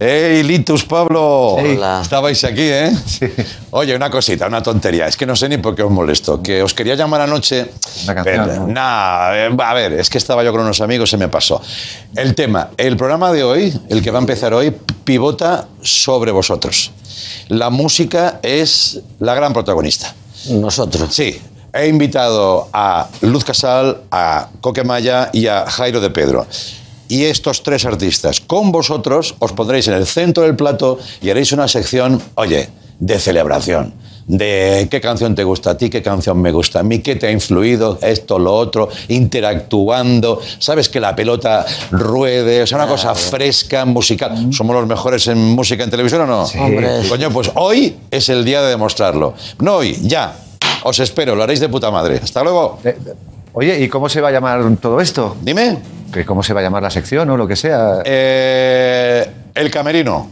¡Ey, Litus, Pablo! Hola. Estabais aquí, ¿eh? Oye, una cosita, una tontería. Es que no sé ni por qué os molesto. Que os quería llamar anoche. Una canción, Pero, ¿no? nah, eh, a ver, es que estaba yo con unos amigos, se me pasó. El tema, el programa de hoy, el que va a empezar hoy, pivota sobre vosotros. La música es la gran protagonista. Nosotros. Sí, he invitado a Luz Casal, a Coque Maya y a Jairo de Pedro. Y estos tres artistas, con vosotros, os pondréis en el centro del plato y haréis una sección, oye, de celebración. De qué canción te gusta a ti, qué canción me gusta a mí, qué te ha influido, esto, lo otro, interactuando. Sabes que la pelota ruede, o sea, una cosa fresca, musical. ¿Somos los mejores en música en televisión o no? Hombre. Coño, pues hoy es el día de demostrarlo. No hoy, ya. Os espero, lo haréis de puta madre. Hasta luego. Eh, Oye, ¿y cómo se va a llamar todo esto? Dime. ¿Que ¿Cómo se va a llamar la sección o lo que sea? Eh, el camerino.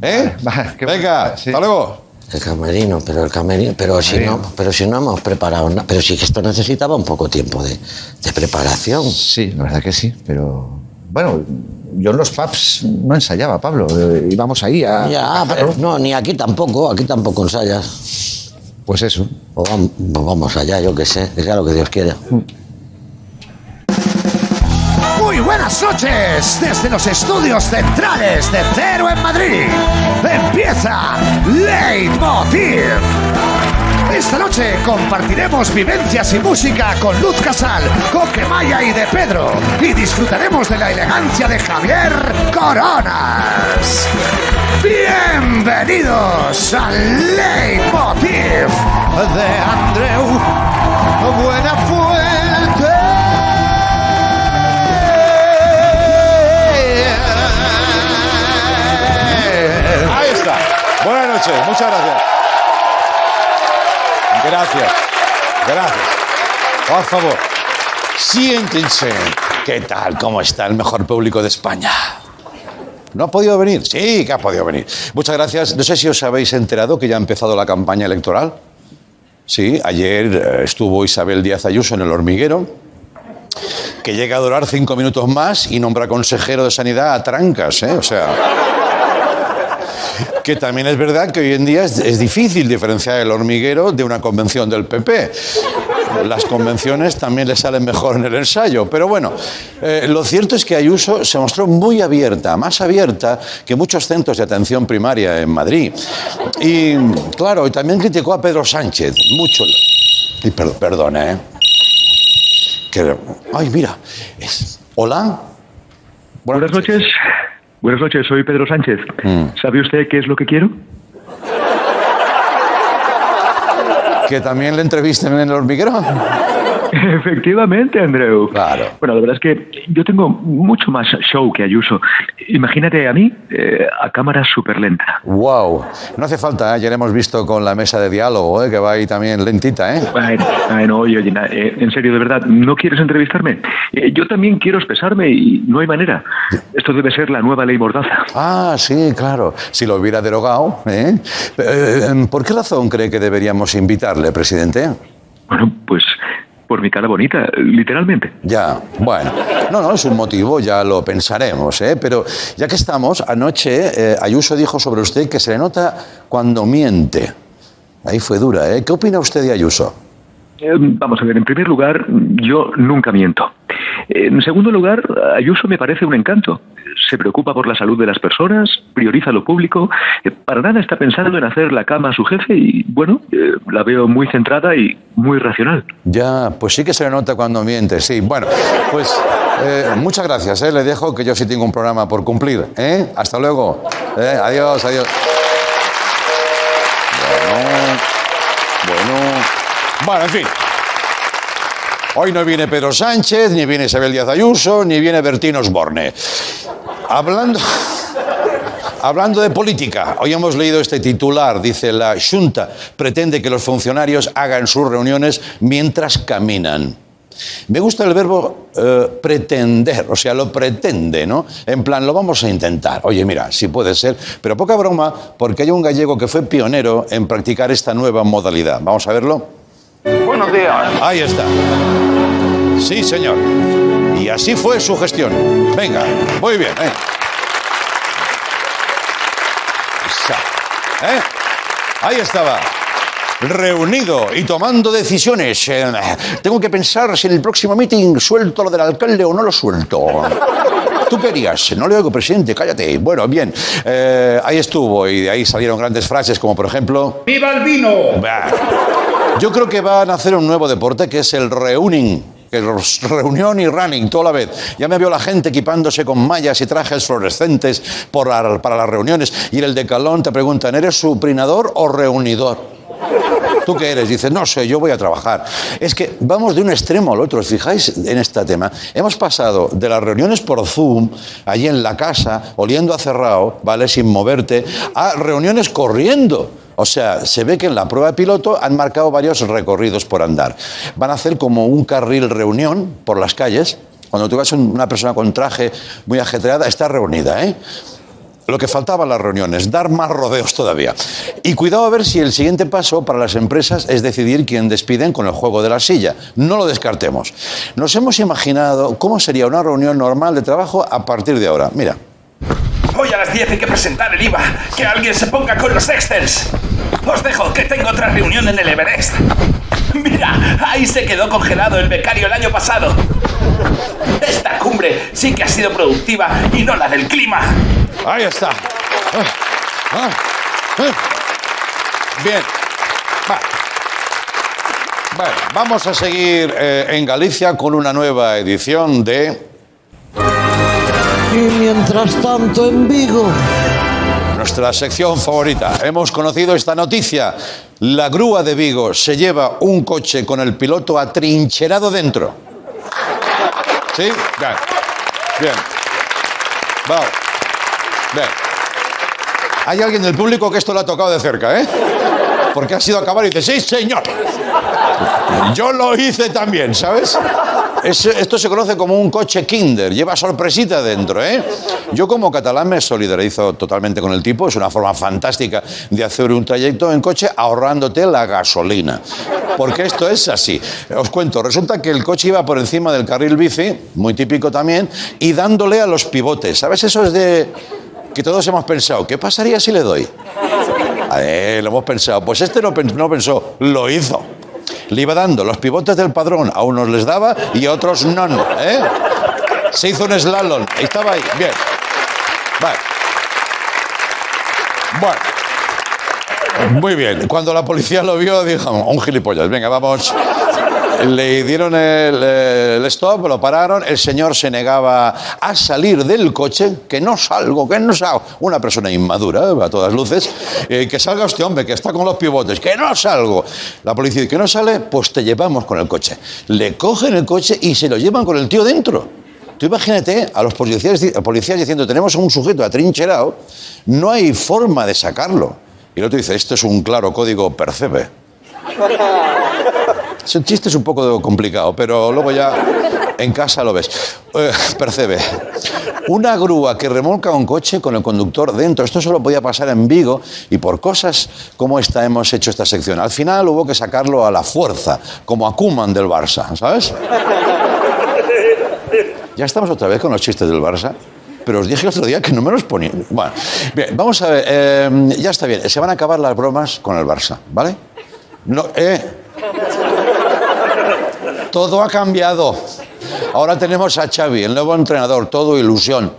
¿Eh? Va, qué Venga, bueno, sí. hasta luego. El camerino, pero el camerino, pero si no, pero si no hemos preparado nada, pero sí que esto necesitaba un poco tiempo de, de preparación. Sí, la verdad que sí, pero bueno, yo en los pubs no ensayaba, Pablo. Eh, íbamos ahí a. Ya, a- pero no, ni aquí tampoco, aquí tampoco ensayas. Pues eso. Pues vamos, pues vamos allá, yo qué sé, que sea lo que Dios quiera. Muy buenas noches desde los estudios centrales de Cero en Madrid. Empieza Leitmotiv. Esta noche compartiremos vivencias y música con Luz Casal, Coque Maya y de Pedro. Y disfrutaremos de la elegancia de Javier Coronas. Bienvenidos al Leitmotiv de Andreu Buenafuente. Muchas gracias. Gracias. Gracias. Por favor, siéntense. ¿Qué tal? ¿Cómo está el mejor público de España? ¿No ha podido venir? Sí, que ha podido venir. Muchas gracias. No sé si os habéis enterado que ya ha empezado la campaña electoral. Sí, ayer eh, estuvo Isabel Díaz Ayuso en el hormiguero, que llega a durar cinco minutos más y nombra consejero de sanidad a trancas, ¿eh? O sea. Que también es verdad que hoy en día es, difícil diferenciar el hormiguero de una convención del PP. Las convenciones también le salen mejor en el ensayo. Pero bueno, eh, lo cierto es que Ayuso se mostró muy abierta, más abierta que muchos centros de atención primaria en Madrid. Y claro, y también criticó a Pedro Sánchez, mucho. Y perdón, ¿eh? Ay, mira. Hola. Buenas noches. Buenas noches, soy Pedro Sánchez. ¿Sabe usted qué es lo que quiero? Que también le entrevisten en el hormiguero. Efectivamente, Andreu. Claro. Bueno, la verdad es que yo tengo mucho más show que Ayuso. Imagínate a mí eh, a cámara súper lenta. Wow. No hace falta, ¿eh? ya lo hemos visto con la mesa de diálogo, ¿eh? que va ahí también lentita, ¿eh? Bueno, bueno, oye, oye, na- eh, en serio, de verdad, ¿no quieres entrevistarme? Eh, yo también quiero expresarme y no hay manera. Esto debe ser la nueva ley Mordaza. Ah, sí, claro. Si lo hubiera derogado, ¿eh? Eh, ¿Por qué razón cree que deberíamos invitarle, presidente? Bueno, pues por mi cara bonita, literalmente. Ya, bueno. No, no, es un motivo, ya lo pensaremos, ¿eh? Pero ya que estamos, anoche eh, Ayuso dijo sobre usted que se le nota cuando miente. Ahí fue dura, ¿eh? ¿Qué opina usted de Ayuso? Eh, Vamos a ver, en primer lugar, yo nunca miento. En segundo lugar, Ayuso me parece un encanto. Se preocupa por la salud de las personas, prioriza lo público, eh, para nada está pensando en hacer la cama a su jefe y, bueno, eh, la veo muy centrada y muy racional. Ya, pues sí que se le nota cuando miente, sí. Bueno, pues eh, muchas gracias, ¿eh? Le dejo que yo sí tengo un programa por cumplir, ¿eh? Hasta luego. Adiós, adiós. Bueno, bueno. Bueno, en fin. Hoy no viene Pedro Sánchez, ni viene Isabel Díaz Ayuso, ni viene Bertín Osborne. Hablando... Hablando de política, hoy hemos leído este titular, dice la Junta pretende que los funcionarios hagan sus reuniones mientras caminan. Me gusta el verbo eh, pretender, o sea, lo pretende, ¿no? En plan, lo vamos a intentar. Oye, mira, si puede ser, pero poca broma, porque hay un gallego que fue pionero en practicar esta nueva modalidad. Vamos a verlo. Buenos días. Ahí está. Sí, señor. Y así fue su gestión. Venga, muy bien. ¿eh? Ahí estaba. Reunido y tomando decisiones. Eh, tengo que pensar si en el próximo meeting suelto lo del alcalde o no lo suelto. ¿Tú querías? No le oigo, presidente, cállate. Bueno, bien. Eh, ahí estuvo y de ahí salieron grandes frases como, por ejemplo... ¡Viva el vino! Bah. Yo creo que van a hacer un nuevo deporte que es el reuning. que reunión y running, toda la vez. Ya me veo la gente equipándose con mallas y trajes fluorescentes por la- para las reuniones. Y en el decalón te preguntan, ¿eres suprinador o reunidor? ¿Tú qué eres? Dices, no sé, yo voy a trabajar. Es que vamos de un extremo al otro, ¿os fijáis en este tema? Hemos pasado de las reuniones por Zoom, allí en la casa, oliendo a cerrado, ¿vale? Sin moverte, a reuniones corriendo. O sea, se ve que en la prueba de piloto han marcado varios recorridos por andar. Van a hacer como un carril reunión por las calles. Cuando tú ves una persona con traje muy ajetreada, está reunida, ¿eh? Lo que faltaba en las reuniones, dar más rodeos todavía. Y cuidado a ver si el siguiente paso para las empresas es decidir quién despiden con el juego de la silla. No lo descartemos. Nos hemos imaginado cómo sería una reunión normal de trabajo a partir de ahora. Mira. Hoy a las 10 hay que presentar el IVA. Que alguien se ponga con los Excels. Os dejo que tengo otra reunión en el Everest. Mira, ahí se quedó congelado el becario el año pasado. Esta cumbre sí que ha sido productiva y no la del clima. Ahí está. Ah, ah, ah. Bien. Vale, vamos a seguir eh, en Galicia con una nueva edición de Y mientras tanto en Vigo. nuestra sección favorita. Hemos conocido esta noticia. La grúa de Vigo se lleva un coche con el piloto atrincherado dentro. ¿Sí? Bien. Bien. Vamos. Bien. Hay alguien del público que esto lo ha tocado de cerca, ¿eh? Porque ha sido acabar y dice, sí, señor. Yo lo hice también, ¿sabes? Es- esto se conoce como un coche Kinder, lleva sorpresita dentro, ¿eh? Yo como catalán me solidarizo totalmente con el tipo, es una forma fantástica de hacer un trayecto en coche ahorrándote la gasolina. Porque esto es así. Os cuento, resulta que el coche iba por encima del carril bici, muy típico también, y dándole a los pivotes. ¿Sabes? Eso es de que todos hemos pensado, ¿qué pasaría si le doy? A ver, lo hemos pensado. Pues este no pensó, lo hizo. Le iba dando los pivotes del padrón, a unos les daba y a otros no. ¿eh? Se hizo un slalom, estaba ahí, bien. Bueno. Muy bien. Cuando la policía lo vio, dijo, un gilipollas, venga, vamos. Le dieron el, el stop, lo pararon, el señor se negaba a salir del coche, que no salgo, que no salgo. Una persona inmadura, a todas luces, eh, que salga este hombre, que está con los pivotes, que no salgo. La policía dice que no sale, pues te llevamos con el coche. Le cogen el coche y se lo llevan con el tío dentro. Tú imagínate a los policías, policías diciendo, tenemos a un sujeto atrincherado, no hay forma de sacarlo. Y el otro dice, esto es un claro código percebe. Ese chiste es un poco complicado, pero luego ya en casa lo ves. Eh, percebe. Una grúa que remolca un coche con el conductor dentro. Esto solo podía pasar en Vigo y por cosas como esta hemos hecho esta sección. Al final hubo que sacarlo a la fuerza, como a Koeman del Barça, ¿sabes? Ya estamos otra vez con los chistes del Barça. Pero os dije el otro día que no me los ponía. Bueno, bien, vamos a ver. eh, ya está bien. Se van a acabar las bromas con el Barça, ¿vale? No, eh. Todo ha cambiado. Ahora tenemos a Xavi, el nuevo entrenador, todo ilusión.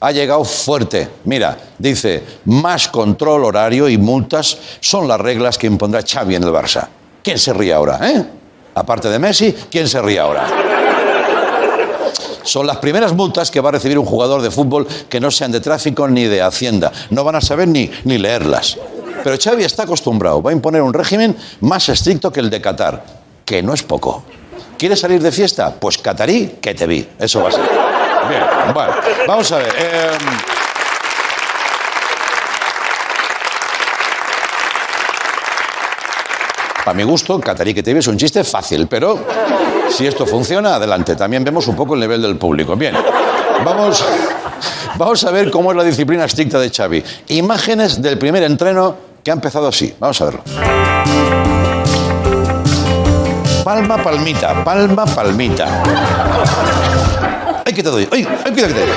Ha llegado fuerte. Mira, dice, más control horario y multas son las reglas que impondrá Xavi en el Barça. ¿Quién se ríe ahora, eh? Aparte de Messi, ¿quién se ríe ahora? Son las primeras multas que va a recibir un jugador de fútbol que no sean de tráfico ni de hacienda. No van a saber ni, ni leerlas. Pero Xavi está acostumbrado. Va a imponer un régimen más estricto que el de Qatar, que no es poco. ¿Quieres salir de fiesta? Pues catarí, que te vi. Eso va a ser. Bien, bueno, vamos a ver. eh, Para mi gusto, Catarí que te vi es un chiste fácil, pero si esto funciona, adelante. También vemos un poco el nivel del público. Bien, vamos, vamos a ver cómo es la disciplina estricta de Xavi. Imágenes del primer entreno que ha empezado así. Vamos a verlo. Palma, palmita, palma, palmita. ¡Ay, que te doy! ¡Ay, ay cuidado que te doy!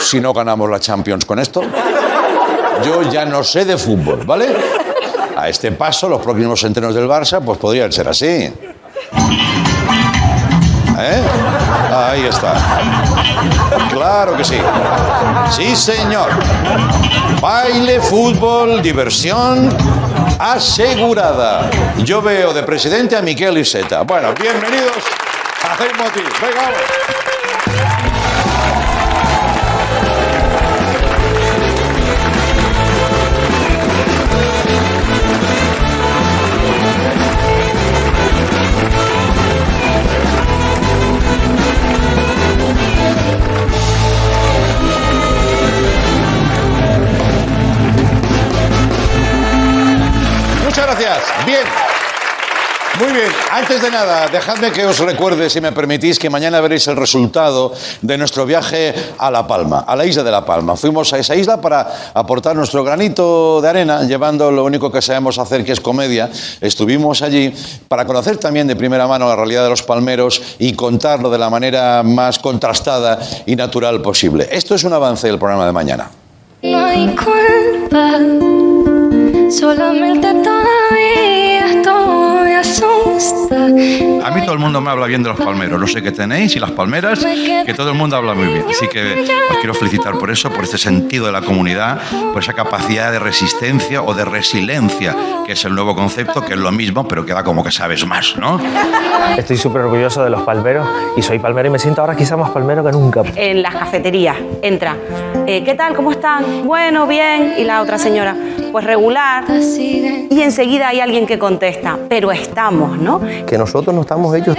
Si no ganamos la Champions con esto, yo ya no sé de fútbol, ¿vale? A este paso, los próximos entrenos del Barça, pues podrían ser así. ¿Eh? Ahí está. Claro que sí. Sí, señor. Baile, fútbol, diversión asegurada. Yo veo de presidente a Miquel Iseta. Bueno, bienvenidos a. Venga, vamos. Gracias. Bien. Muy bien, antes de nada, dejadme que os recuerde, si me permitís, que mañana veréis el resultado de nuestro viaje a La Palma, a la isla de La Palma. Fuimos a esa isla para aportar nuestro granito de arena, llevando lo único que sabemos hacer, que es comedia. Estuvimos allí para conocer también de primera mano la realidad de los palmeros y contarlo de la manera más contrastada y natural posible. Esto es un avance del programa de mañana. Solamente todavía estoy asusta. A mí todo el mundo me habla bien de los palmeros. No sé qué tenéis y las palmeras, que todo el mundo habla muy bien. Así que os quiero felicitar por eso, por este sentido de la comunidad, por esa capacidad de resistencia o de resiliencia, que es el nuevo concepto, que es lo mismo, pero que da como que sabes más, ¿no? Estoy súper orgulloso de los palmeros y soy palmero y me siento ahora quizá más palmero que nunca. en las cafeterías. Entra. eh, ¿Qué tal? ¿Cómo están? Bueno, bien. Y la otra señora, pues regular. Y enseguida hay alguien que contesta, pero estamos, ¿no? Que nosotros no estamos hechos,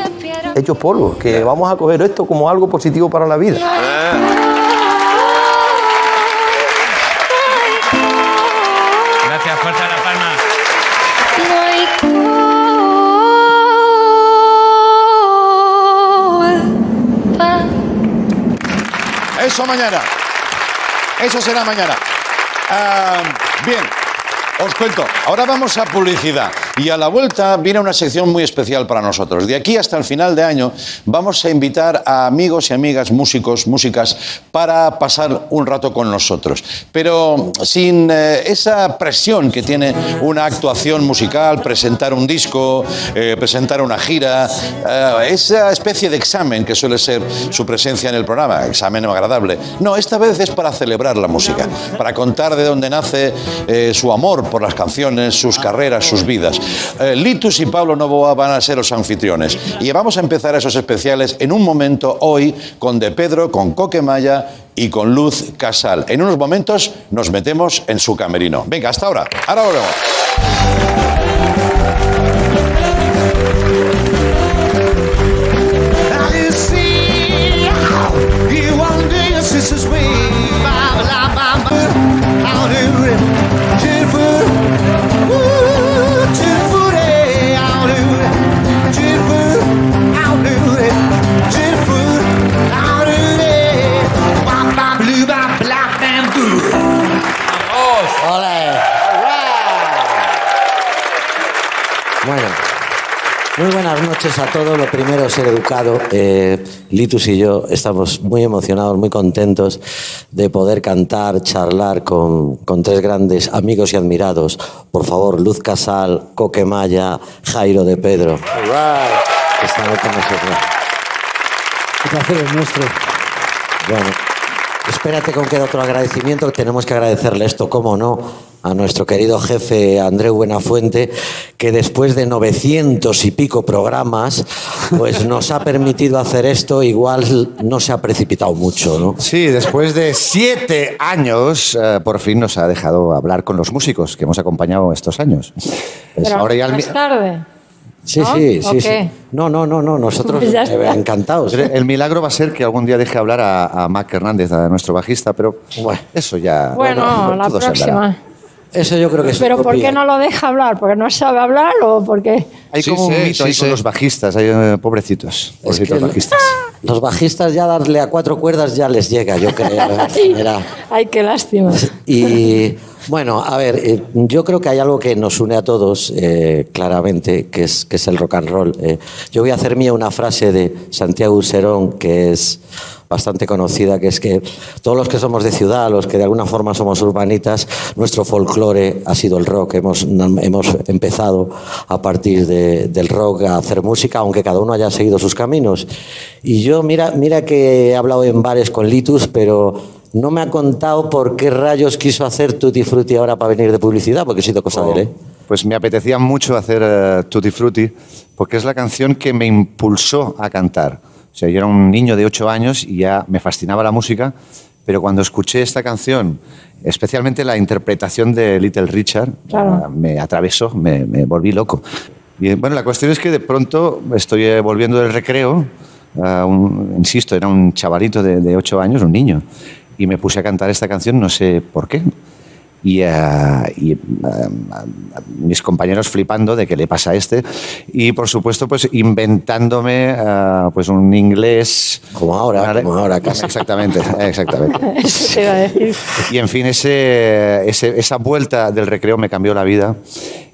hechos polvo, que vamos a coger esto como algo positivo para la vida. Gracias, Fuerza de la Palma. Eso mañana. Eso será mañana. Ah, bien, os cuento. Ahora vamos a publicidad. Y a la vuelta viene una sección muy especial para nosotros. De aquí hasta el final de año vamos a invitar a amigos y amigas músicos, músicas, para pasar un rato con nosotros. Pero sin eh, esa presión que tiene una actuación musical, presentar un disco, eh, presentar una gira, eh, esa especie de examen que suele ser su presencia en el programa, examen agradable. No, esta vez es para celebrar la música, para contar de dónde nace su amor por las canciones, sus carreras, sus vidas. Eh, Litus y Pablo Novoa van a ser los anfitriones. Y vamos a empezar esos especiales en un momento hoy con De Pedro, con Coquemaya y con Luz Casal. En unos momentos nos metemos en su camerino. Venga, hasta ahora. Ahora volvemos. Noches a todos. Lo primero, ser educado. Eh, Litus y yo estamos muy emocionados, muy contentos de poder cantar, charlar con, con tres grandes amigos y admirados. Por favor, Luz Casal, Coque Maya, Jairo de Pedro. Que están aquí con nosotros. El placer es nuestro. Bueno, espérate con que otro agradecimiento. Tenemos que agradecerle esto, cómo no, a nuestro querido jefe Andreu Buenafuente, que después de 900 y pico programas, pues nos ha permitido hacer esto. Igual no se ha precipitado mucho, ¿no? Sí, después de siete años, eh, por fin nos ha dejado hablar con los músicos que hemos acompañado estos años. Pues Pero ahora ya más tarde. Sí, ¿No? sí, ¿O sí, sí. qué? No, no, no, no. Nosotros Pues eh, encantados. El milagro va a ser que algún día deje hablar a, a Mac Hernández, a nuestro bajista, pero Bueno. eso ya. Bueno, la se andará. próxima. Eso yo creo que es Pero ¿por qué no lo deja hablar? ¿Porque no sabe hablar o porque...? Hay Sí como un mito ahí sí con los bajistas, hay, eh, pobrecitos. Es Pobrecitos que bajistas. los bajistas ya darle a cuatro cuerdas ya les llega, yo creo. ¿eh? Ay, qué lástima. Y bueno, a ver, eh, yo creo que hay algo que nos une a todos eh, claramente, que es, que es el rock and roll. Eh, yo voy a hacer mía una frase de Santiago Serón, que es, bastante conocida, que es que todos los que somos de ciudad, los que de alguna forma somos urbanitas, nuestro folclore ha sido el rock. Hemos, hemos empezado a partir de- del rock a hacer música, aunque cada uno haya seguido sus caminos. Y yo, mira, mira que he hablado en bares con Litus, pero no me ha contado por qué rayos quiso hacer Tutti Frutti ahora para venir de publicidad, porque ha sido cosa de él, ¿eh? Pues me apetecía mucho hacer eh, Tutti Frutti porque es la canción que me impulsó a cantar. O sea, yo era un niño de 8 años y ya me fascinaba la música, pero cuando escuché esta canción, especialmente la interpretación de Little Richard, Claro. eh, me atravesó, me, me volví loco. Y bueno, la cuestión es que de pronto estoy eh, volviendo del recreo, un- insisto, era un chavalito de, de 8 años, un niño, y me puse a cantar esta canción, no sé por qué. Y, y, eh, mis compañeros flipando de qué le pasa a este. Y por supuesto pues inventándome eh, pues un inglés. Como ahora como ahora casi exactamente exactamente. Eso te iba a decir. y en fin ese, ese- esa vuelta del recreo me cambió la vida.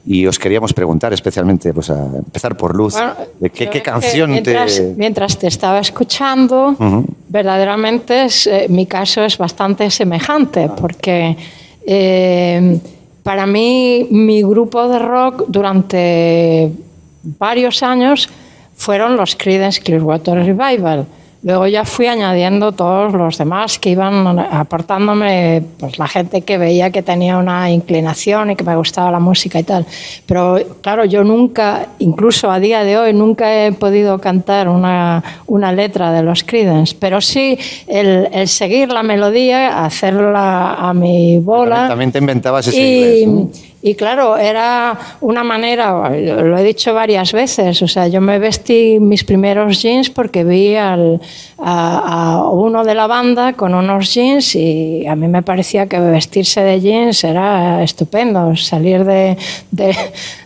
Y os queríamos preguntar especialmente pues a empezar por Luz Bueno, de qué, qué canción mientras, te mientras te estaba escuchando, Ujú. verdaderamente es, eh, mi caso es bastante semejante, porque eh, para mí mi grupo de rock durante varios años fueron los Creedence Clearwater Revival. Luego ya fui añadiendo todos los demás que iban aportándome, pues la gente que veía que tenía una inclinación y que me gustaba la música y tal. Pero claro, yo nunca, incluso a día de hoy, nunca he podido cantar una, una letra de los Creedence, pero sí el, el seguir la melodía, hacerla a mi bola. también te inventabas ese Y, inglés ¿no? Y claro, era una manera, lo he dicho varias veces, o sea, yo me vestí mis primeros jeans porque vi al- a, a uno de la banda con unos jeans y a mí me parecía que vestirse de jeans era estupendo, salir de, de-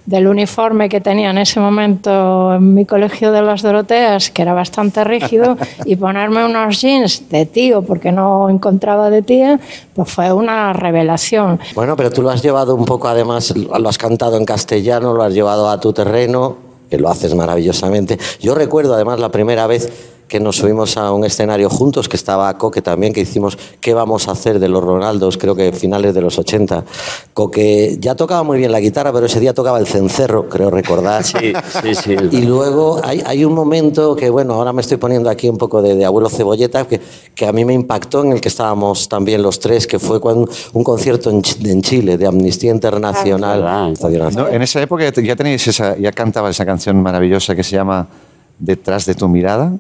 del uniforme que tenía en ese momento en mi colegio de las Doroteas, que era bastante rígido, y ponerme unos jeans de tío porque no encontraba de tía, pues fue una revelación. Bueno, pero tú lo has llevado un poco, además, lo has cantado en castellano, lo has llevado a tu terreno, que lo haces maravillosamente. Yo recuerdo, además, la primera vez que nos subimos a un escenario juntos, que estaba Coque también, que hicimos ¿Qué vamos a hacer de los Ronaldos? Creo que finales de los 80. Coque ya tocaba muy bien la guitarra, pero ese día tocaba el cencerro, creo recordar. Sí, sí, sí. Y luego hay, hay un momento que, bueno, ahora me estoy poniendo aquí un poco de, de abuelo cebolleta, que, que a mí me impactó, en el que estábamos también los tres, que fue cuando, un concierto en, en Chile de Amnistía Internacional. Estadio Nacional. No, en esa época ya te- ya tenéis esa, ya cantaba esa canción maravillosa que se llama Detrás de tu mirada.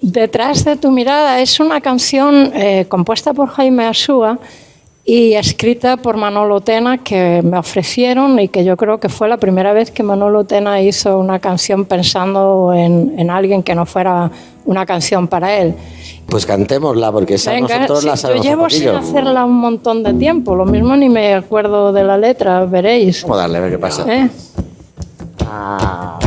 Detrás de tu mirada es una canción eh, compuesta por Jaime Asúa y escrita por Manolo Tena que me ofrecieron y que yo creo que fue la primera vez que Manolo Tena hizo una canción pensando en, en alguien que no fuera una canción para él. Pues cantémosla, porque esa Venga, nosotros sí, la yo sabemos un llevo sin hacerla un montón de tiempo, lo mismo ni me acuerdo de la letra, veréis. Vamos a darle a ver qué pasa. ¿Eh? Eres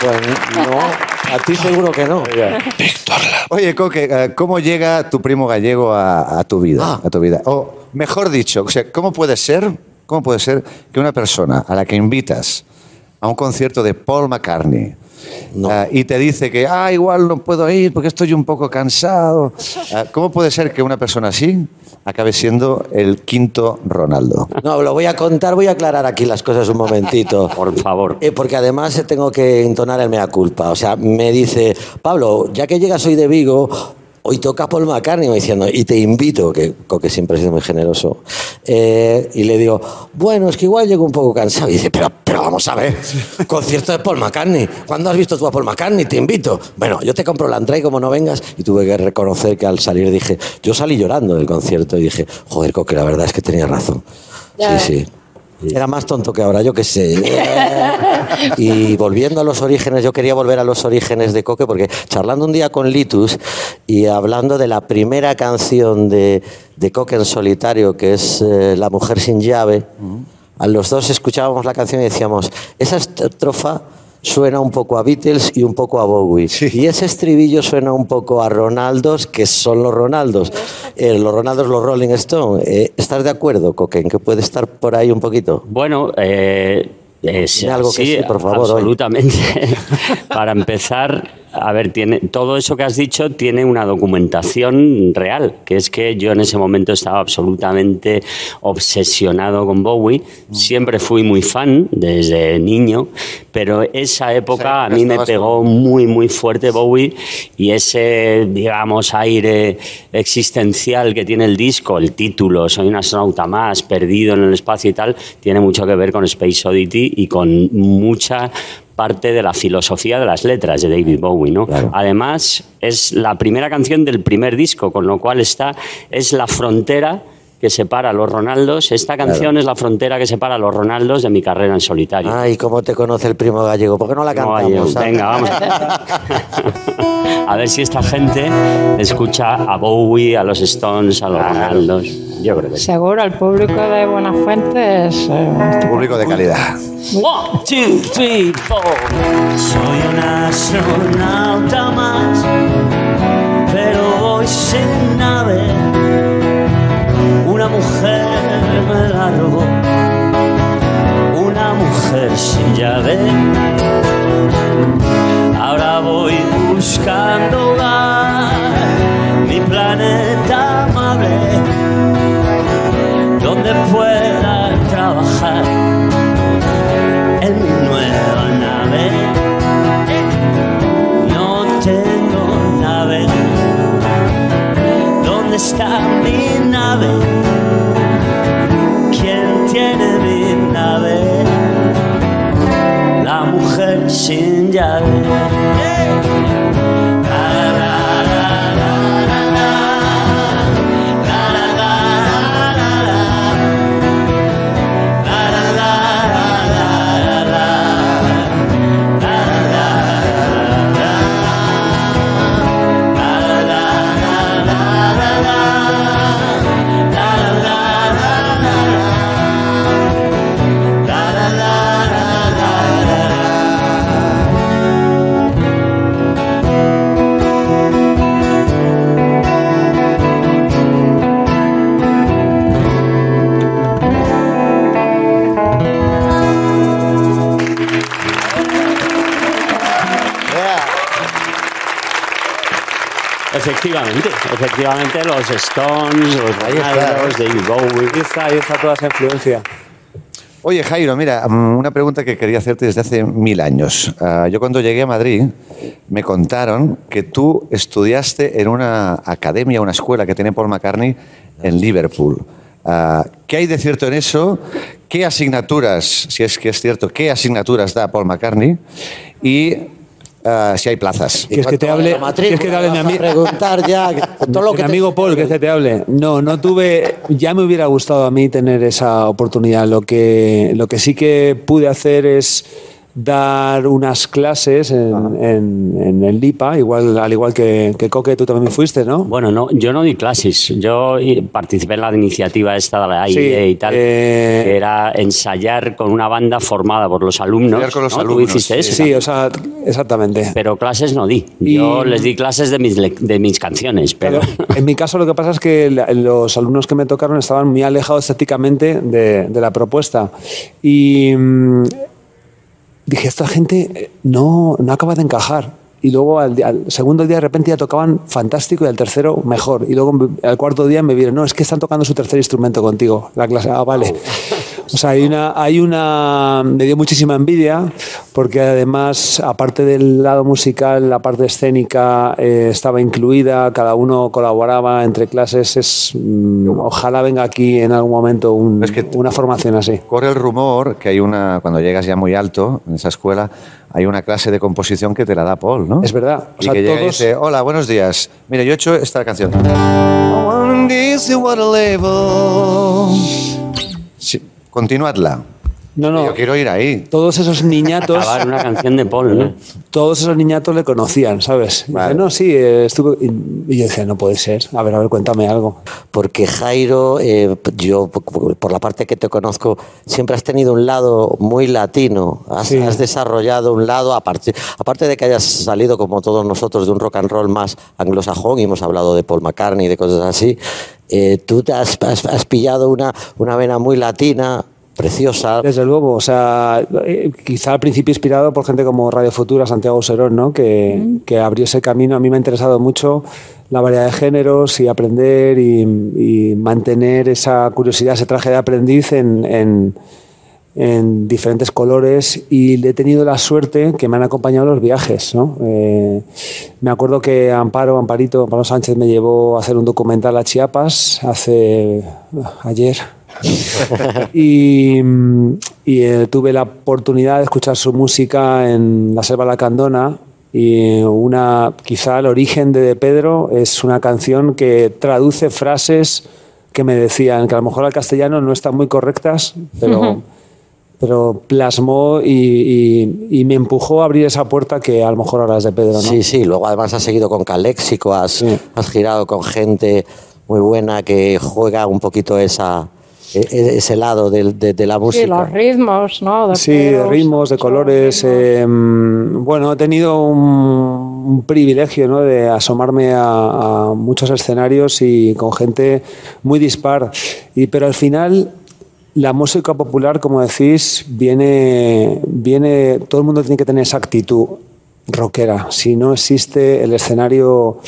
Pues no, a ti seguro que no. Oye, Coque, eh, ¿cómo llega tu primo gallego a, a tu vida? Ah. A tu vida. O mejor dicho, o sea, ¿cómo puede ser? ¿Cómo puede ser que una persona a la que invitas a un concierto de Paul McCartney eh, y te dice que ah, igual no puedo ir porque estoy un poco cansado? eh, ¿Cómo puede ser que una persona así acabe siendo el quinto Ronaldo? No, lo voy a contar, voy a aclarar aquí las cosas un momentito. Por favor. Eh, porque además tengo que entonar el mea culpa. O sea, me dice, Pablo, ya que llegas hoy de Vigo, hoy toca Paul McCartney, me diciendo, y te invito, que que siempre ha sido muy generoso. Eh, y le digo, bueno, es que igual llego un poco cansado. Y dice, pero, pero vamos a ver, concierto de Paul McCartney. ¿Cuándo has visto tú a Paul McCartney? Te invito. Bueno, yo te compro la entrada y como no vengas. Y tuve que reconocer que al salir dije, yo salí llorando del concierto y dije, joder, Coque, la verdad es que tenía razón. Ya. Sí, sí. Era más tonto que ahora, yo qué sé. Y volviendo a los orígenes, yo quería volver a los orígenes de Coque porque charlando un día con Litus y hablando de la primera canción de, de Coque en solitario, que es eh, La mujer sin llave, a los dos escuchábamos la canción y decíamos, esa estrofa suena un poco a Beatles y un poco a Bowie. Y ese estribillo suena un poco a Ronaldos, que son los Ronaldos. Eh, los Ronaldos, los Rolling Stone. Eh, ¿Estás de acuerdo, Coque, en que puede estar por ahí un poquito? Bueno, eh, sí, Dime algo que sí, por favor. Absolutamente. Para empezar, a ver, tiene, todo eso que has dicho tiene una documentación real, que es que yo en ese momento estaba absolutamente obsesionado con Bowie. Siempre fui muy fan desde niño, pero esa época a mí me pegó muy, muy fuerte Bowie y ese, digamos, aire existencial que tiene el disco, el título, Soy un astronauta más, perdido en el espacio y tal, tiene mucho que ver con Space Oddity y con mucha parte de la filosofía de las letras de David Bowie, ¿no? Además, es la primera canción del primer disco, con lo cual esta es la frontera que separa a los Ronaldos. Esta canción es la frontera que separa a los Ronaldos de mi carrera en solitario. Ay, ¿cómo te conoce el primo gallego? ¿Por qué no la Primo cantamos? gallego. Venga, vamos. A ver si esta gente escucha a Bowie, a los Stones, a los Ronaldos. Yo creo que sí. Seguro, el público de Buenafuente es... eh, Público de calidad. One, two, three, four. Soy un astronauta más, pero voy sin nave. Una mujer me la robó, una mujer sin llave. Ahora voy buscando hogar, mi planeta amable, donde pueda trabajar Efectivamente, los Stones, los Ronaldos, David Bowie. Ahí está, ahí está toda esa influencia. Oye, Jairo, mira, mm, una pregunta que quería hacerte desde hace mil años. Ah, yo cuando llegué a Madrid me contaron que tú estudiaste en una academia, una escuela que tiene Paul McCartney en Liverpool. Ah, ¿Qué hay de cierto en eso? ¿Qué asignaturas, si es que es cierto, qué asignaturas da Paul McCartney? Y ah, si hay plazas. ¿Quieres que te hable, ¿quieres que te hable mi ami- preguntar ya todo lo que te- amigo Paul, que te hable? No, no tuve. Ya me hubiera gustado a mí tener esa oportunidad. Lo que, lo que sí que pude hacer es dar unas clases en, en- en el LIPA, igual, al igual que, que Coque, tú también fuiste, ¿no? Bueno, no, yo no di clases, yo participé en la iniciativa esta de la AIE Sí, y tal, eh, que era ensayar con una banda formada por los alumnos. Ensayar con los ¿no? ¿Tú alumnos, hiciste eso? Sí, o sea, exactamente. Pero clases no di. Y- Yo les di clases de mis, de mis canciones, pero... En mi caso lo que pasa es que los alumnos que me tocaron estaban muy alejados estéticamente de, de la propuesta. Y mm, dije, esta gente eh, no, no acaba de encajar. Y luego al, al segundo día de repente ya tocaban fantástico y al tercero mejor. Y luego al cuarto día me vieron, no, es que están tocando su tercer instrumento contigo. La clase, ah, vale. O sea, hay una, hay una. Me dio muchísima envidia porque además, aparte del lado musical, la parte escénica eh, estaba incluida, cada uno colaboraba entre clases. Es, mm, ojalá venga aquí en algún momento un- una formación así. Corre el rumor que hay una, cuando llegas ya muy alto en esa escuela, hay una clase de composición que te la da Paul, ¿no? Es verdad. O Y sea, que llega y todos- dice, hola, buenos días. Mira, yo he hecho esta canción. Continuadla. No, no. Yo quiero ir ahí. Todos esos niñatos. Acabar una canción de Paul, ¿no? Todos esos niñatos le conocían, ¿sabes? Y dice, no, sí, eh, estuve. Y yo decía, no puede ser. A ver, a ver, cuéntame algo. Porque Jairo, eh, yo por por la parte que te conozco, siempre has tenido un lado muy latino, has, Sí. has desarrollado un lado, aparte, aparte de que hayas salido como todos nosotros de un rock and roll más anglosajón, y hemos hablado de Paul McCartney y de cosas así, eh, tú te has, has- has pillado una, una vena muy latina, preciosa. Desde luego, o sea, eh, quizá al principio inspirado por gente como Radio Futura, Santiago Serón, ¿no? Que, que abrió ese camino. A mí me ha interesado mucho la variedad de géneros y aprender y, y mantener esa curiosidad, ese traje de aprendiz en, en- en diferentes colores y he tenido la suerte que me han acompañado los viajes. ¿no? Eh, me acuerdo que Amparo, Amparito, Amparo Sánchez me llevó a hacer un documental a Chiapas hace ayer. Y y, eh, tuve la oportunidad de escuchar su música en la Selva Lacandona y una quizá el origen de, De Pedro es una canción que traduce frases que me decían que a lo mejor al castellano no están muy correctas, pero, Ujú. pero plasmó y, y- y me empujó a abrir esa puerta que a lo mejor ahora es de Pedro. ¿no? Sí, sí, luego además has seguido con Caléxico, has, has girado con gente muy buena que juega un poquito esa, ese lado de, de la Sí, música. los ritmos, ¿no? De Sí, de pelos. ritmos, de colores. eh, mm, bueno, he tenido un, un privilegio ¿no? de asomarme a, a muchos escenarios y con gente muy dispar. Y, pero al final, la música popular, como decís, viene, viene. Todo el mundo tiene que tener esa actitud rockera. Si no existe, el escenario.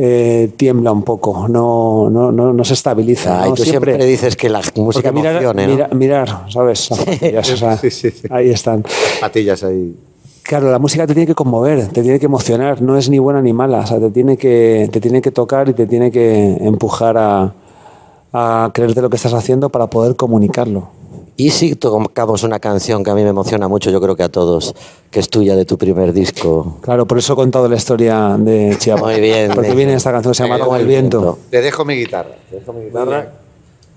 Eh, tiembla un poco, no, no, no, no se estabiliza. Ah, y tú siempre dices que la música mirar, emocione, ¿no? mira- mirar, ¿sabes? Las o sea, Ahí están. Patillas ahí. Claro, la música te tiene que conmover, te tiene que emocionar, no es ni buena ni mala, o sea, te tiene que, te tiene que tocar y te tiene que empujar a, a creerte lo que estás haciendo para poder comunicarlo. Y si tocamos una canción que a mí me emociona mucho, yo creo que a todos, que es tuya de tu primer disco. Claro, por eso he contado la historia de Chiapas. Muy bien. Porque viene esta canción, se llama Como el viento. Te dejo mi guitarra. Te dejo mi guitarra.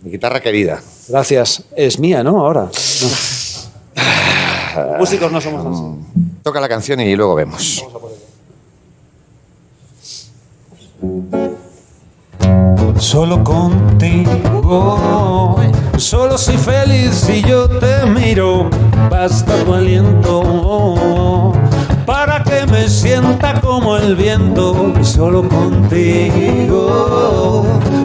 Mi guitarra querida. Gracias. Es mía, ¿no? Ahora. No. Músicos no somos así. Toca la canción y luego vemos. Solo contigo, solo soy feliz si yo te miro. Basta tu aliento para que me sienta como el viento. Solo contigo,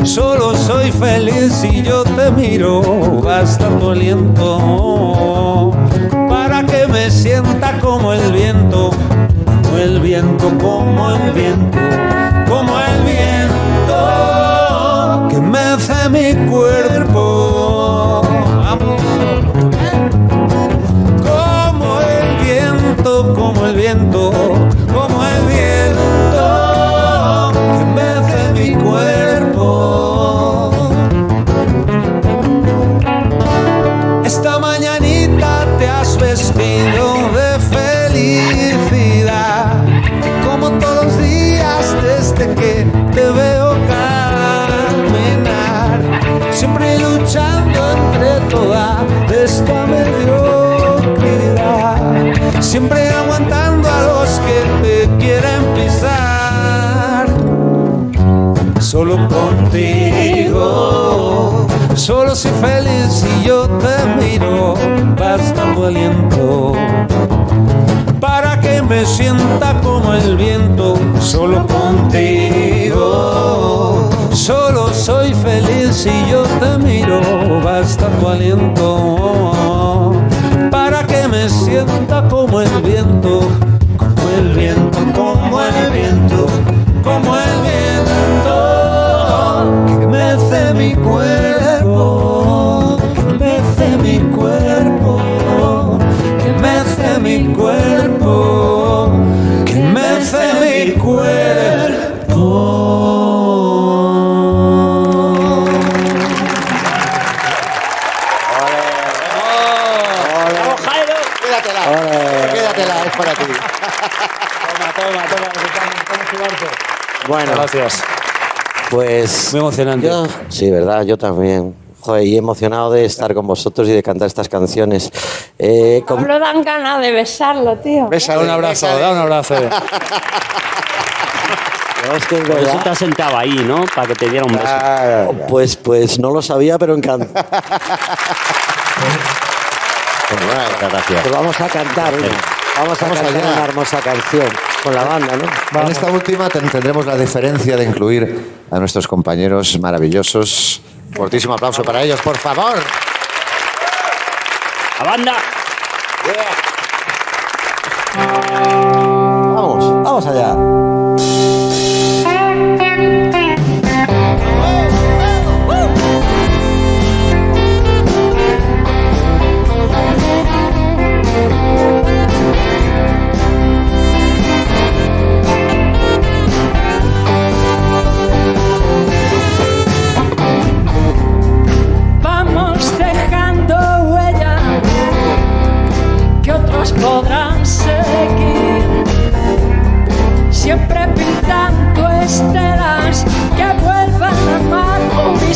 solo soy feliz si yo te miro. Basta tu aliento para que me sienta como el viento, el viento, como el viento, mi cuerpo. Siempre aguantando a los que te quieren pisar. Solo contigo, solo soy feliz si yo te miro, basta tu aliento para que me sienta como el viento, solo contigo. Solo soy feliz si yo te miro, basta tu aliento, me sienta como el viento, como el viento, como el viento, como el viento, que mece mi cuerpo, que mece mi cuerpo que mece mi cuerpo, que mece mi cuerpo. Bueno, Gracias. Pues. Muy emocionante. yo- sí, verdad, yo también. Joder, y emocionado de estar con vosotros y de cantar estas canciones. Eh, com- Pablo dan ganas de besarlo, tío. Da un abrazo, da un abrazo. Es que Por eso te has sentado ahí, ¿no? Para que te diera un beso. Pues, pues no lo sabía, pero encantado. Muchas gracias. Pues vamos a cantar. Vamos a Vamos cantar allá. una hermosa canción con la banda, ¿no? En esta última ten- tendremos la diferencia de incluir a nuestros compañeros maravillosos. Fortísimo aplauso para ellos, por favor. ¡La banda! Vamos, vamos allá.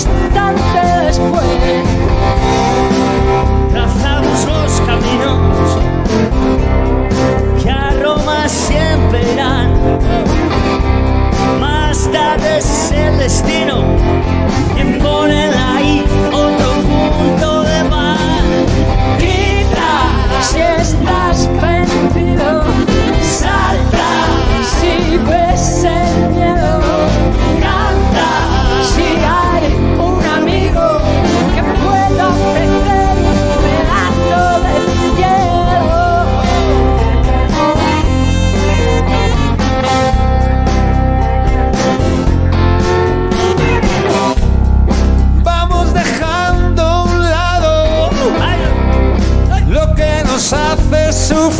Instante después. Trazamos los caminos que a Roma siempre irán. Más tarde es el destino quien pone ahí otro punto de mar. Grita si estás vencido, salta si ves hace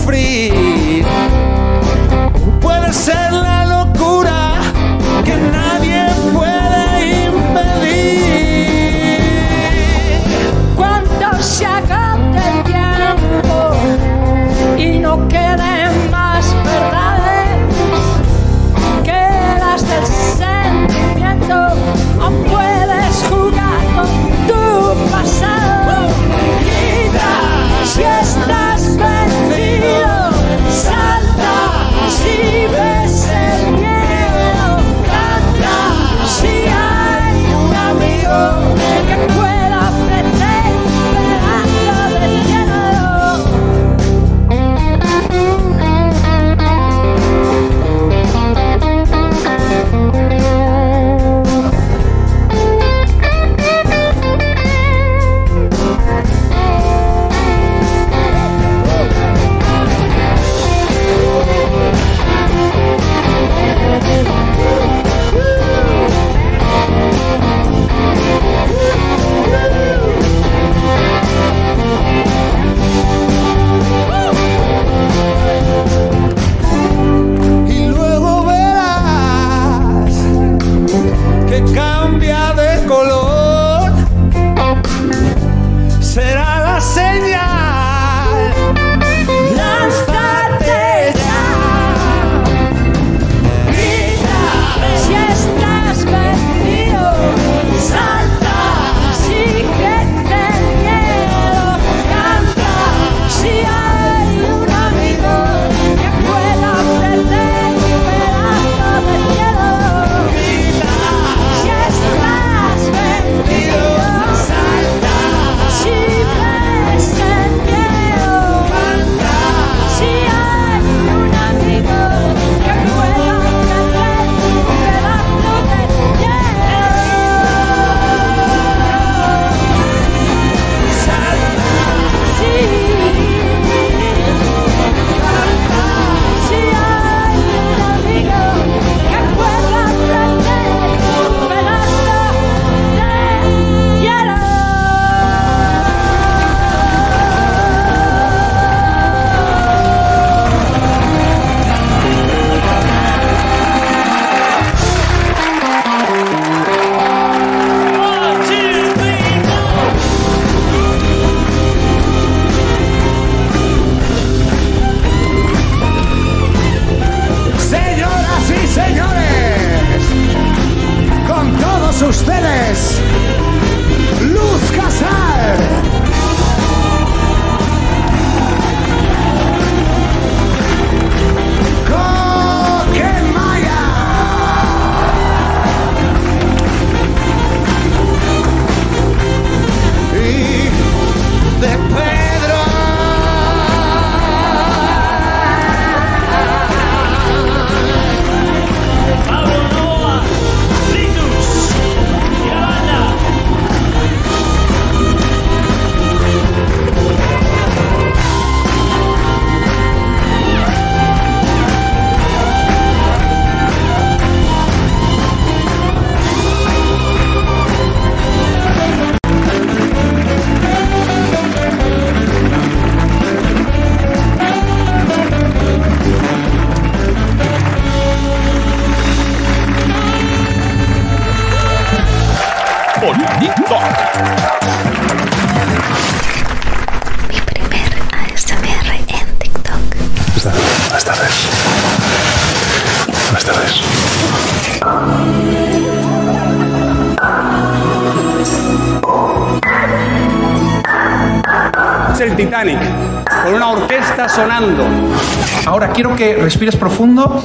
respires profundo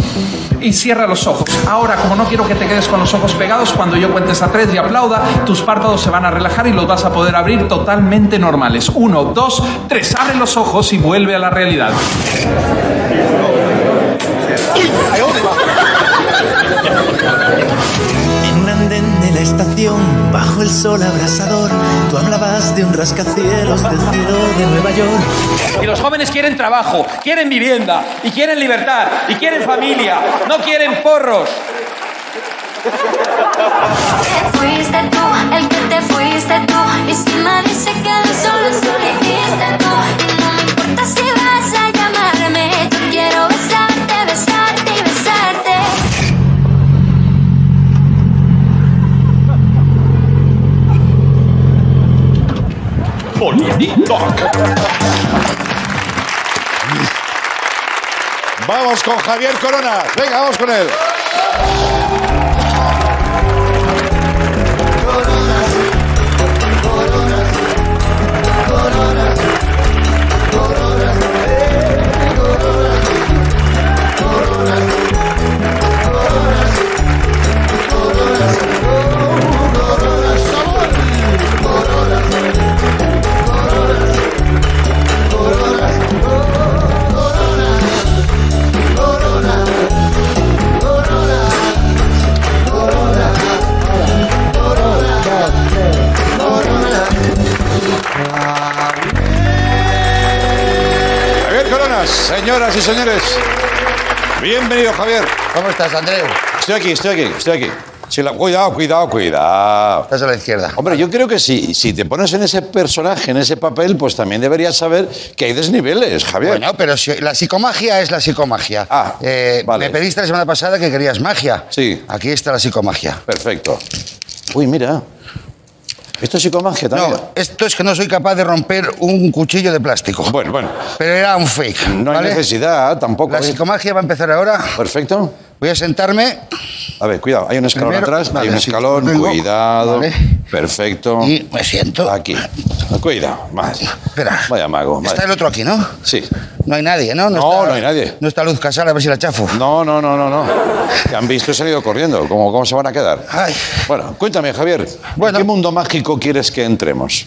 y cierra los ojos. Ahora, como no quiero que te quedes con los ojos pegados, cuando yo cuente a tres y aplauda, tus párpados se van a relajar y los vas a poder abrir totalmente normales. Uno, dos, tres. Abre los ojos y vuelve a la realidad. En un andén de la estación, bajo el sol abrasador, tú hablabas de un rascacielos del cielo de Nueva York. Y los jóvenes quieren trabajo, quieren vivienda, y quieren libertad, y quieren familia, no quieren porros. Fuiste tú, el que te fuiste tú. Y si me dice que solo dijiste tú. Y no me importa si vas a llamarme. Yo quiero besarte, besarte y besarte. Vamos con Javier Corona. Venga, vamos con él. Señoras y señores. Bienvenido, Javier. ¿Cómo estás, Andreu? Estoy aquí, estoy aquí, estoy aquí. La- cuidado, cuidado, cuidado. Estás a la izquierda. Hombre, yo creo que si, si te pones en ese personaje, en ese papel, pues también deberías saber que hay desniveles, Javier. Bueno, pero si- la psicomagia es la psicomagia. Ah, Me pediste la semana pasada que querías magia. Sí. Aquí está la psicomagia. Perfecto. Uy, mira. Esto es psicomagia también. No, esto es que no soy capaz de romper un cuchillo de plástico. Bueno, bueno. Pero era un fake. No hay necesidad tampoco. La psicomagia va a empezar ahora. Perfecto. Voy a sentarme. A ver, cuidado, hay un escalón Primero, atrás, vale, hay un escalón, cuidado. Vale. Perfecto. Y me siento. Aquí. Cuidado, madre. Espera. Vaya mago. Está el otro aquí, ¿no? Sí. No hay nadie, ¿no? No, está- no hay nadie. No está Luz Casal, a ver si la chafo. No, no, no, no, no. Te han visto y se han ido corriendo. ¿Cómo, cómo se van a quedar? Bueno, cuéntame, Javier. ¿En qué mundo mágico quieres que entremos?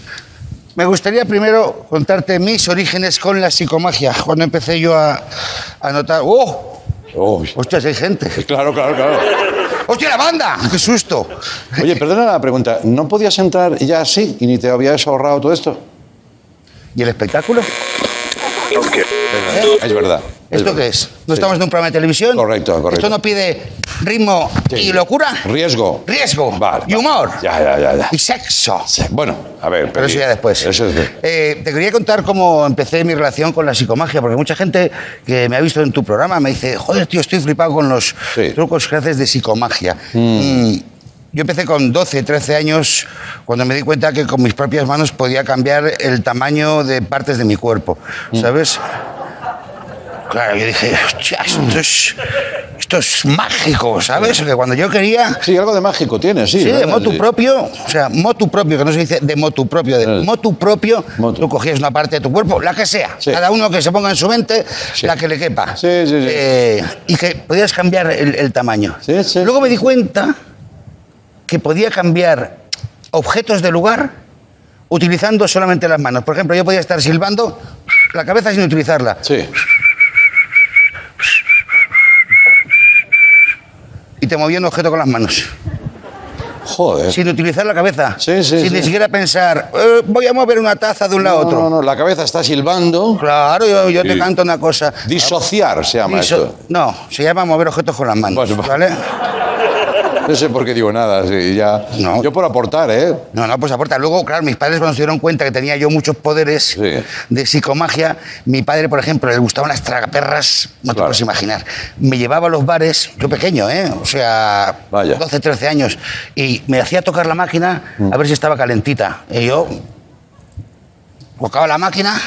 Me gustaría primero contarte mis orígenes con la psicomagia. Cuando empecé yo a, a notar. ¡Oh! ¡Hostias, hay gente! Claro, claro, claro. ¡Hostia, la banda! ¡Qué susto! Oye, perdona la pregunta. ¿No podías entrar ya así y ni te habías ahorrado todo esto? ¿Y el espectáculo? Es verdad. ¿Esto qué es? ¿No estamos en un programa de televisión? Correcto, correcto. ¿Esto no pide ritmo y locura? Riesgo. Riesgo. Vale. Y humor. Ya, ya, ya. ya. Y sexo. Bueno, a ver. Pero eso ya después. Eso es de- Eh, te quería contar cómo empecé mi relación con la psicomagia, porque mucha gente que me ha visto en tu programa me dice, joder, tío, estoy flipado con los trucos que haces de psicomagia. Mm, Yo empecé con 12, 13 años, cuando me di cuenta que con mis propias manos podía cambiar el tamaño de partes de mi cuerpo, ¿sabes? Claro, yo dije, hostia, esto es, esto es mágico, ¿sabes? Que cuando yo quería... Sí, algo de mágico tiene, sí. Sí, de ¿verdad? motu Sí. propio, o sea, motu propio, que no se dice de motu propio, de motu propio, tú cogías una parte de tu cuerpo, la que sea, cada uno que se ponga en su mente, la que le quepa. Eh, y que podías cambiar el, el tamaño. Luego me di cuenta que podía cambiar objetos de lugar utilizando solamente las manos. Por ejemplo, yo podía estar silbando la cabeza sin utilizarla. Sí. Y te movía un objeto con las manos. Joder. Sin utilizar la cabeza. Sí, sí, sin sí. ni siquiera pensar, "Eh, voy a mover una taza de un lado a No, otro. no, no, la cabeza está silbando. Claro, yo, yo te canto una cosa. Disociar se llama Diso- esto. No, se llama mover objetos con las manos. ¿Vale? No sé por qué digo nada, sí, ya. Yo por aportar, ¿eh? No, no, pues aporta. Luego, claro, mis padres cuando se dieron cuenta que tenía yo muchos poderes de psicomagia, mi padre, por ejemplo, le gustaban las tragaperras, no te puedes imaginar. Me llevaba a los bares, yo pequeño, ¿eh? O sea, 12, 13 años, y me hacía tocar la máquina Mm. a ver si estaba calentita. Y yo tocaba la máquina,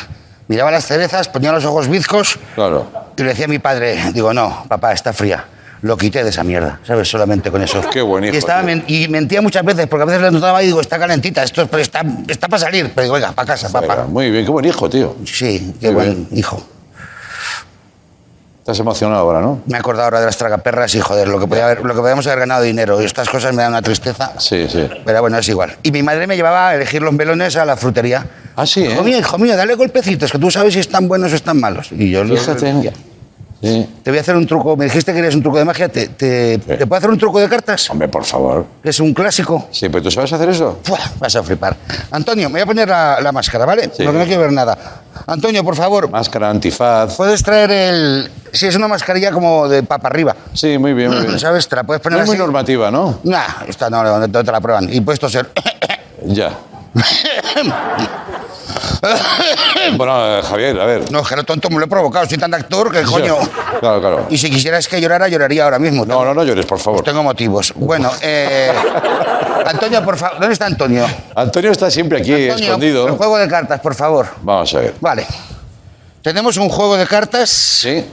miraba las cerezas, ponía los ojos bizcos Claro. y le decía a mi padre, digo, no, papá, está fría. Lo quité de esa mierda, ¿sabes? Solamente con eso. Qué buen hijo, Y, estaba men- y mentía muchas veces, porque a veces le notaba y digo, está calentita, esto es- está, está para salir. Pero digo, venga, para casa, papá. Muy bien, qué buen hijo, tío. Sí, qué Muy buen bien. hijo. Estás emocionado ahora, ¿no? Me he acordado ahora de las tragaperras y joder, lo que, podía haber, lo que podíamos haber ganado dinero. Y estas cosas me dan una tristeza. Sí, sí. Pero bueno, es igual. Y mi madre me llevaba a elegir los melones a la frutería. Ah, sí, Hijo ¿eh? mío, hijo mío, dale golpecitos, que tú sabes si están buenos o están malos. Y yo los- Fíjate. Sí. Te voy a hacer un truco. Me dijiste que querías un truco de magia. ¿Te, te, ¿te puedo hacer un truco de cartas? Hombre, por favor. Es un clásico. Sí, pero tú sabes hacer eso. Fuah, vas a flipar. Antonio, me voy a poner la, la máscara, ¿vale? Porque no quiero ver nada. Antonio, por favor. Máscara antifaz. Puedes traer el. Sí, es una mascarilla como de papa arriba. Sí, muy bien, muy bien. ¿Sabes? Te la puedes poner No es muy normativa, ¿no? Nah, esta no, no, te la prueban. Y puedes toser. Ya. Bueno, eh, Javier, a ver. No, que no tonto me lo he provocado. Soy tan actor que coño. Claro, claro. Y si quisieras que llorara, lloraría ahora mismo. No, no, no llores, por favor. Tengo motivos. Bueno, eh, Antonio, por favor. ¿Dónde está Antonio? Antonio está siempre aquí Antonio, escondido. El juego de cartas, por favor. Vamos a ver. Vale. Tenemos un juego de cartas. Sí.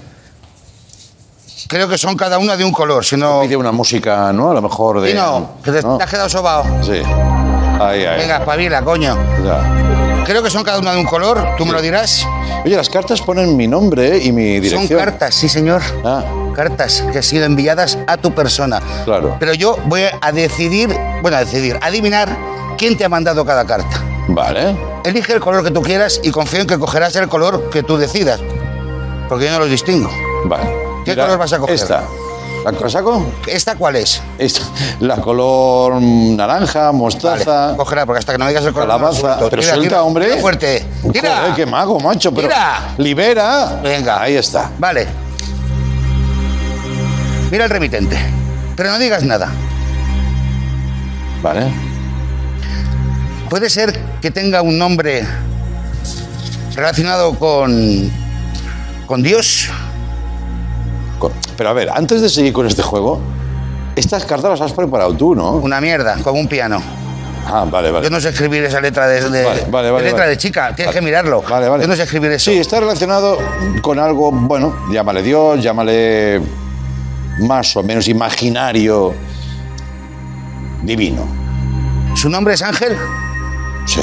Creo que son cada una de un color, si no. Pide una música, ¿no? A lo mejor de. Y no, que te, ¿no? te has quedado sobao. Sí. Ahí, ahí. Venga, espabila, coño. Ya. Creo que son cada una de un color, tú me lo dirás. Oye, las cartas ponen mi nombre y mi dirección. Son cartas, sí, señor. Ah, Cartas que han sido enviadas a tu persona. claro. Pero yo voy a decidir, bueno, a decidir, adivinar quién te ha mandado cada carta. Vale. Elige el color que tú quieras y confío en que cogerás el color que tú decidas. Porque yo no los distingo. Vale. ¿Qué Mira, color vas a coger? Esta. ¿La saco? ¿Esta cuál es? Esta. La color naranja, mostaza. Cógela, porque hasta que no me digas el color. no lo Calabaza. suelto. Pero Tira, suelta, tira, hombre. tira fuerte. Tira. Joder, qué mago, macho. Pero Tira. Libera. Venga. Ahí está. Vale. Mira el remitente. Pero no digas nada. Vale. Puede ser que tenga un nombre relacionado con. con Dios. Pero a ver, antes de seguir con este juego, estas cartas las has preparado tú, ¿no? Una mierda, como un piano. Ah, vale, vale. Yo no sé escribir esa letra de, de- Vale, vale, de vale, letra de chica. Tienes que mirarlo. Vale, vale. Yo no sé escribir eso. Sí, está relacionado con algo, bueno, llámale Dios, llámale más o menos imaginario, divino. Su nombre es Ángel, Sí,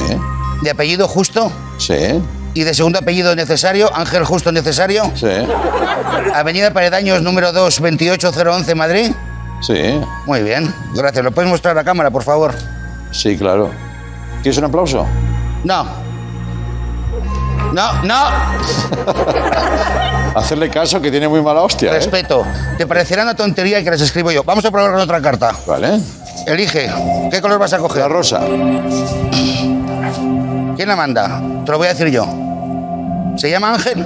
de apellido justo sí, y de segundo apellido necesario, Ángel Justo Necesario. sí, Avenida Paredaños, número 2, 28011, Madrid. sí, Muy bien, gracias. ¿Lo puedes mostrar a cámara, por favor? sí, claro. ¿Quieres un aplauso? No. No, no. Hacerle caso que tiene muy mala hostia. ¿eh? Respeto. Te parecerá una tontería que las escribo yo. Vamos a probar con otra carta. Vale. Elige. ¿Qué color vas a coger? La rosa. ¿Quién la manda? Te lo voy a decir yo. ¿Se llama Ángel?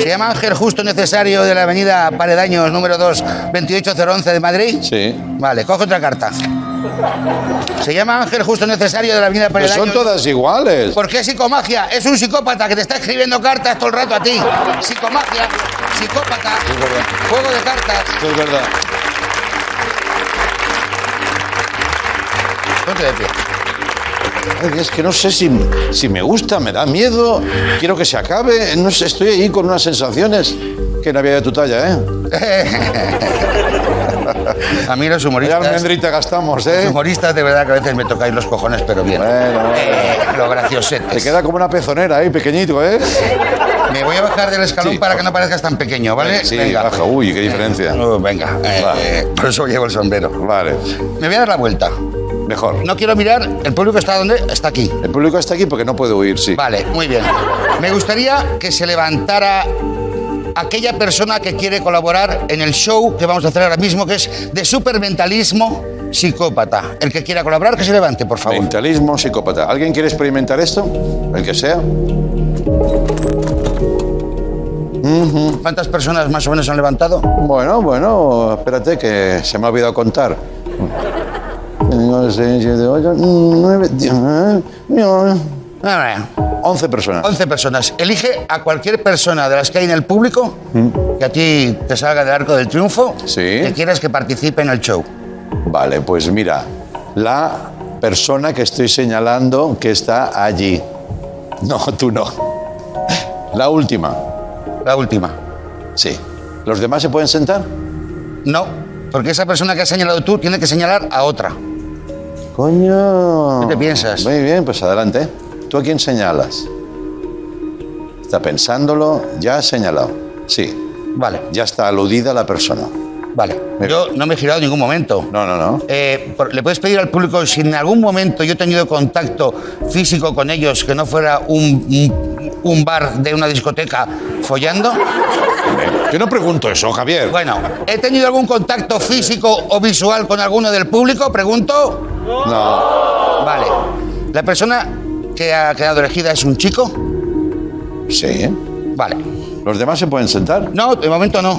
¿Se llama Ángel Justo Necesario de la avenida Paredaños, número 2, 28011 de Madrid? Sí. Vale, coge otra carta. ¿Se llama Ángel Justo Necesario de la avenida Paredaños? son todas iguales. ¿Por qué psicomagia? Es un psicópata que te está escribiendo cartas todo el rato a ti. Psicomagia, psicópata, juego de cartas. Es verdad. Ponte de pie. Es que no sé si, si me gusta, me da miedo, quiero que se acabe. No sé, estoy ahí con unas sensaciones que no había de tu talla, ¿eh? A mí los Ya humoristas... almendrita gastamos, Los ¿eh? humoristas de verdad que a veces me tocáis los cojones, pero bien. Bueno, Eh, lo Te graciosetes. queda como una pezonera ahí, pequeñito, ¿eh? Me voy a bajar del escalón Sí, para que no parezcas tan pequeño, ¿vale? Sí, baja. Uy, qué diferencia. Uh, venga, eh, Vale. eh, por eso llevo el sombrero. Vale, Me voy a dar la vuelta. Mejor. No quiero mirar, el público está donde? Está aquí. El público está aquí porque no puede huir, sí. Vale, muy bien. Me gustaría que se levantara aquella persona que quiere colaborar en el show que vamos a hacer ahora mismo, que es de supermentalismo psicópata. El que quiera colaborar, que se levante, por favor. Mentalismo, psicópata. ¿Alguien quiere experimentar esto? El que sea. ¿Cuántas personas más o menos han levantado? Bueno, bueno, espérate que se me ha olvidado contar. Cinco, seis, siete, ocho, nueve, diez, eh, Ah, 11 personas. 11 personas. Elige a cualquier persona de las que hay en el público que a ti te salga del arco del triunfo Sí. que quieras que participe en el show. Vale, pues mira, la persona que estoy señalando que está allí. No, tú no. La última. La última. Sí. ¿Los demás se pueden sentar? No, porque esa persona que has señalado tú tiene que señalar a otra. Coño. ¿Qué te piensas? Muy bien, pues adelante. ¿Tú a quién señalas? Está pensándolo, ya has señalado. Sí. Vale. Ya está aludida la persona. Vale. Yo no me he girado en ningún momento. No, no, no. Eh, ¿Le puedes pedir al público si en algún momento yo he tenido contacto físico con ellos que no fuera un, un- un bar de una discoteca follando? Yo no pregunto eso, Javier. Bueno, ¿he tenido algún contacto físico o visual con alguno del público? Pregunto. No. Vale. ¿La persona que ha quedado elegida es un chico? Sí. Vale. ¿Los demás se pueden sentar? No, de momento no.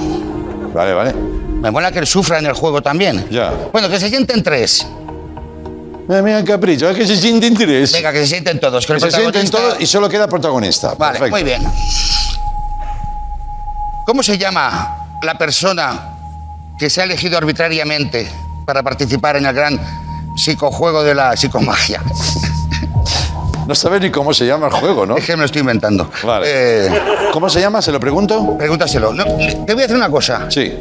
Vale, vale. Me mola que él sufra en el juego también. Ya. Bueno, que se sienten tres. Mira, mira, capricho, es que se sienten tres. Venga, que se sienten todos. Que Que se sienten todos y solo queda protagonista. Vale, Perfecto. muy bien. ¿Cómo se llama la persona que se ha elegido arbitrariamente para participar en el gran psicojuego de la psicomagia? No sabes ni cómo se llama el juego, ¿no? Es que me lo estoy inventando. Vale. Eh, ¿Cómo se llama? ¿Se lo pregunto? pregúntaselo. No, te voy a hacer una cosa. Sí.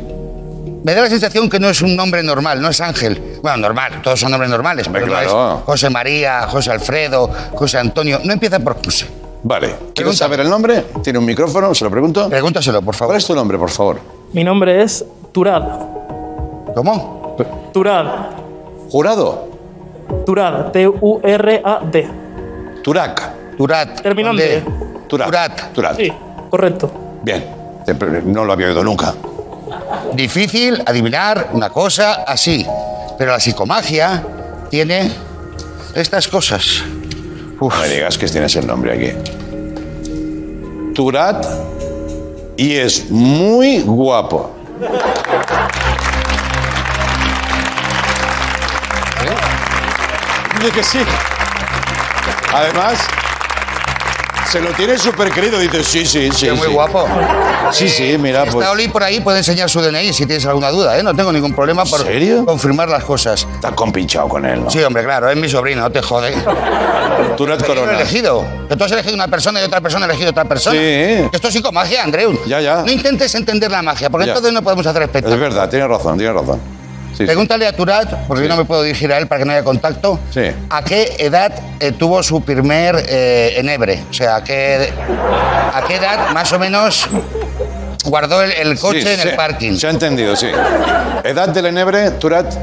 Me da la sensación que no es un nombre normal, no es Ángel. Bueno, normal, todos son nombres normales, pero no claro. es José María, José Alfredo, José Antonio. No empieza por José. Vale. ¿Quieres saber el nombre? ¿Tiene un micrófono? ¿Se lo pregunto? Pregúntaselo, por favor. ¿Cuál es tu nombre, por favor? Mi nombre es Turad. ¿Cómo? Turad. ¿Jurado? Turad. T-U-R-A-D. Turak. Turat. Terminante. Turak. Turat. Turat. Sí, correcto. Bien. No lo había oído nunca. Difícil adivinar una cosa así. Pero la psicomagia tiene estas cosas. No me digas que tienes el nombre aquí. Turat y es muy guapo. Dice que sí. Además, se lo tiene súper querido. Dice, sí, sí, sí. Que muy sí. guapo. Sí, sí, mira, Si pues. está Oli por ahí, puede enseñar su DNI si tienes alguna duda, ¿eh? No tengo ningún problema por serio? confirmar las cosas. Estás compinchado con él, ¿no? Sí, hombre, claro, es mi sobrino, no te jode. Yo lo he Corona. elegido. Que tú has elegido una persona y otra persona ha elegido otra persona. Sí. Esto es psicomagia, Andreu. Ya, ya. No intentes entender la magia, porque Ya. entonces no podemos hacer Es espectáculo. verdad, tienes razón, tienes razón. Sí, sí. Pregúntale a Turat, porque yo no me puedo dirigir a él para que no haya contacto. Sí. ¿A qué edad eh, tuvo su primer eh, enebre? O sea, ¿a qué, ¿a qué edad más o menos guardó el, el coche Sí, en el parking? Se ha entendido, sí. Edad del enebre, Turat,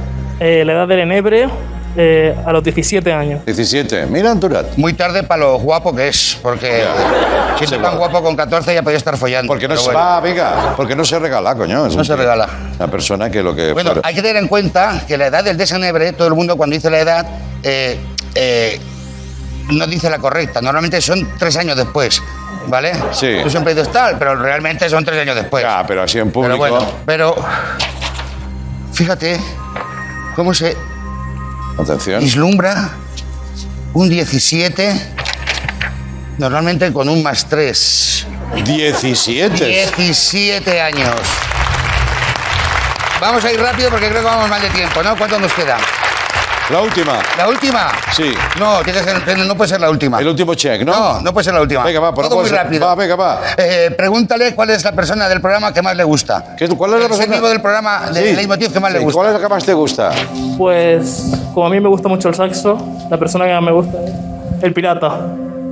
Eh, la edad del enebre eh, a los 17 años. 17. Mira, Turat. Muy tarde para lo guapo que es, porque siendo tan guapo con 14 ya podía estar follando. Porque no pero se bueno. va, venga. Porque no se regala, coño. Es No un se tío. regala. Una persona que lo que. Bueno, fuera- hay que tener en cuenta que la edad del desenebre, todo el mundo cuando dice la edad, eh, eh, no dice la correcta. Normalmente son tres años después, ¿vale? Sí. Tú siempre dices tal, pero realmente son tres años después. Ah, pero así en público. Pero bueno, pero fíjate cómo se Atención. vislumbra un 17, normalmente con un más 3. 17. 17 años. Vamos a ir rápido porque creo que vamos mal de tiempo, ¿no? ¿Cuánto nos queda? La última. ¿La última? Sí. No, tiene que ser- no puede ser la última. El último check, ¿no? No, no puede ser la última. Venga, va, pero Todo no muy puede ser- rápido. Va, venga, va. Eh, pregúntale cuál es la persona del programa que más le gusta. ¿Qué- ¿Cuál es la El persona? del programa de Sí. Leitmotiv que más le Sí, gusta. ¿Cuál es la que más te gusta? Pues, como a mí me gusta mucho el saxo, la persona que más me gusta es el pirata.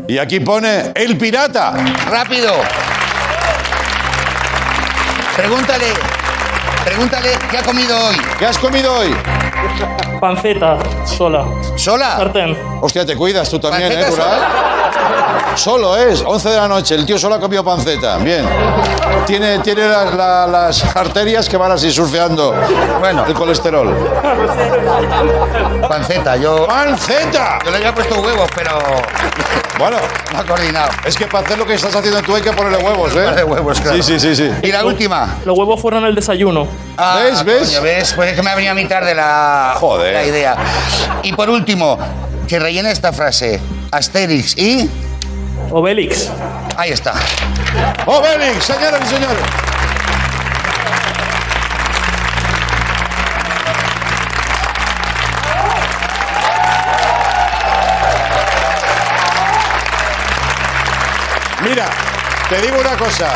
Y aquí pone El Pirata. Rápido. Pregúntale. Pregúntale qué ha comido hoy. ¿Qué has comido hoy? Panceta, sola. ¿Sola? Sartén. Hostia, te cuidas tú también, ¿eh, Turat? Solo es, 11 de la noche, el tío solo ha comido panceta. Bien. Tiene, tiene las, la- las arterias que van así surfeando Bueno. el colesterol. Panceta, yo. ¡Panceta! Yo le había puesto huevos, pero. Bueno, No ha coordinado. es que para hacer lo que estás haciendo tú hay que ponerle huevos, ¿eh? Ponerle huevos, claro. Sí, sí, sí, sí. Y la última. Los huevos fueron el desayuno. Ah, ¿Ves, ves? coño, ¿ves? Pues es que me ha venido a mi tarde la, Joder. la idea. Y por último, que rellene esta frase. Asterix y... Obelix. Ahí está. ¡Obelix, señoras y señores! Mira, te digo una cosa.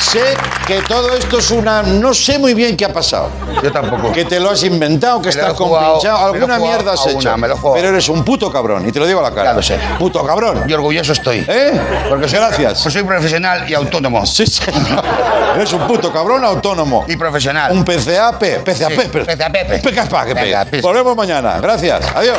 Sé que todo esto es una... No sé muy bien qué ha pasado. Yo tampoco. Que te lo has inventado, que Me estás compinchado. Alguna mierda has hecho. una, me lo. Pero eres un puto cabrón, y te lo digo a la cara. Lo sé. Puto cabrón. Y orgulloso estoy. ¿Eh? Porque soy, Gracias. pues soy profesional y autónomo. Sí, señor. Eres un puto cabrón autónomo. Y profesional. Un PCAP. PCAP. Sí, PCAP. PCAP. Volvemos mañana. Gracias. Adiós.